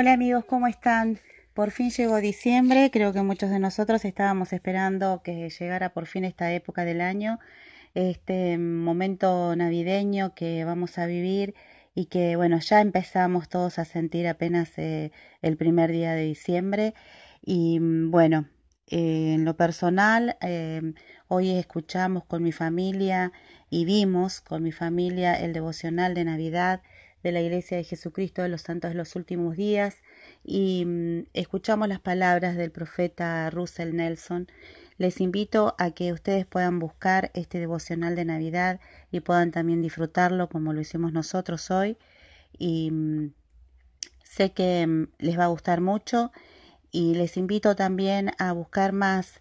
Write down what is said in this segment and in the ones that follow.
Hola amigos, ¿cómo están? Por fin llegó diciembre, creo que muchos de nosotros estábamos esperando que llegara por fin esta época del año, este momento navideño que vamos a vivir y que bueno, ya empezamos todos a sentir apenas eh, el primer día de diciembre y bueno, eh, en lo personal, eh, hoy escuchamos con mi familia y vimos con mi familia el devocional de Navidad de la Iglesia de Jesucristo de los Santos de los Últimos Días y mm, escuchamos las palabras del profeta Russell Nelson. Les invito a que ustedes puedan buscar este devocional de Navidad y puedan también disfrutarlo como lo hicimos nosotros hoy. Y mm, sé que mm, les va a gustar mucho y les invito también a buscar más,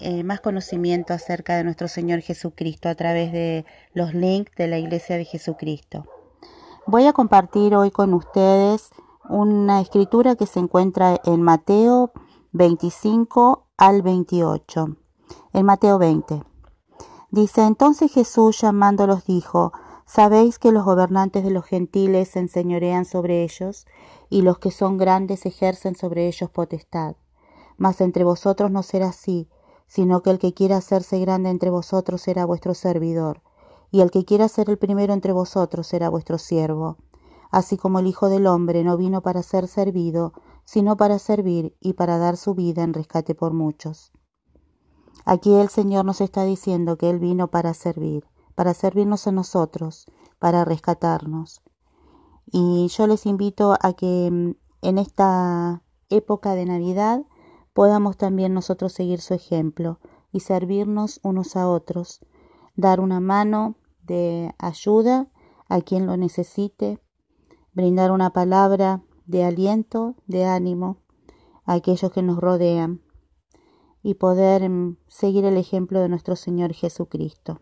eh, más conocimiento acerca de nuestro Señor Jesucristo a través de los links de la Iglesia de Jesucristo. Voy a compartir hoy con ustedes una escritura que se encuentra en Mateo 25 al 28. En Mateo 20. Dice, entonces Jesús llamándolos dijo, ¿sabéis que los gobernantes de los gentiles se enseñorean sobre ellos, y los que son grandes ejercen sobre ellos potestad? Mas entre vosotros no será así, sino que el que quiera hacerse grande entre vosotros será vuestro servidor y el que quiera ser el primero entre vosotros será vuestro siervo. Así como el Hijo del Hombre no vino para ser servido, sino para servir y para dar su vida en rescate por muchos. Aquí el Señor nos está diciendo que Él vino para servir, para servirnos a nosotros, para rescatarnos. Y yo les invito a que mm, en esta época de Navidad podamos también nosotros seguir su ejemplo y servirnos unos a otros, dar una mano de ayuda a quien lo necesite, brindar una palabra de aliento, de ánimo a aquellos que nos rodean y poder mm, seguir el ejemplo de nuestro Señor Jesucristo.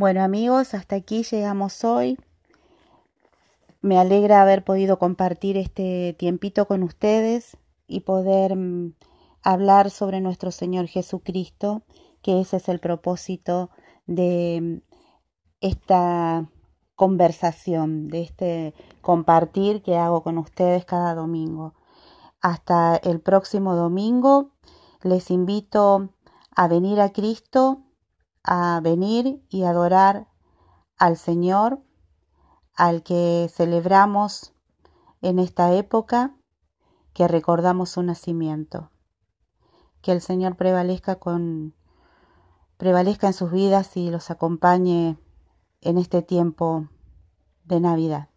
Bueno amigos, hasta aquí llegamos hoy. Me alegra haber podido compartir este tiempito con ustedes y poder mm, hablar sobre nuestro Señor Jesucristo, que ese es el propósito de mm, esta conversación, de este compartir que hago con ustedes cada domingo. Hasta el próximo domingo les invito a venir a Cristo a venir y adorar al Señor, al que celebramos en esta época, que recordamos su nacimiento. Que el Señor prevalezca con prevalezca en sus vidas y los acompañe en este tiempo de Navidad.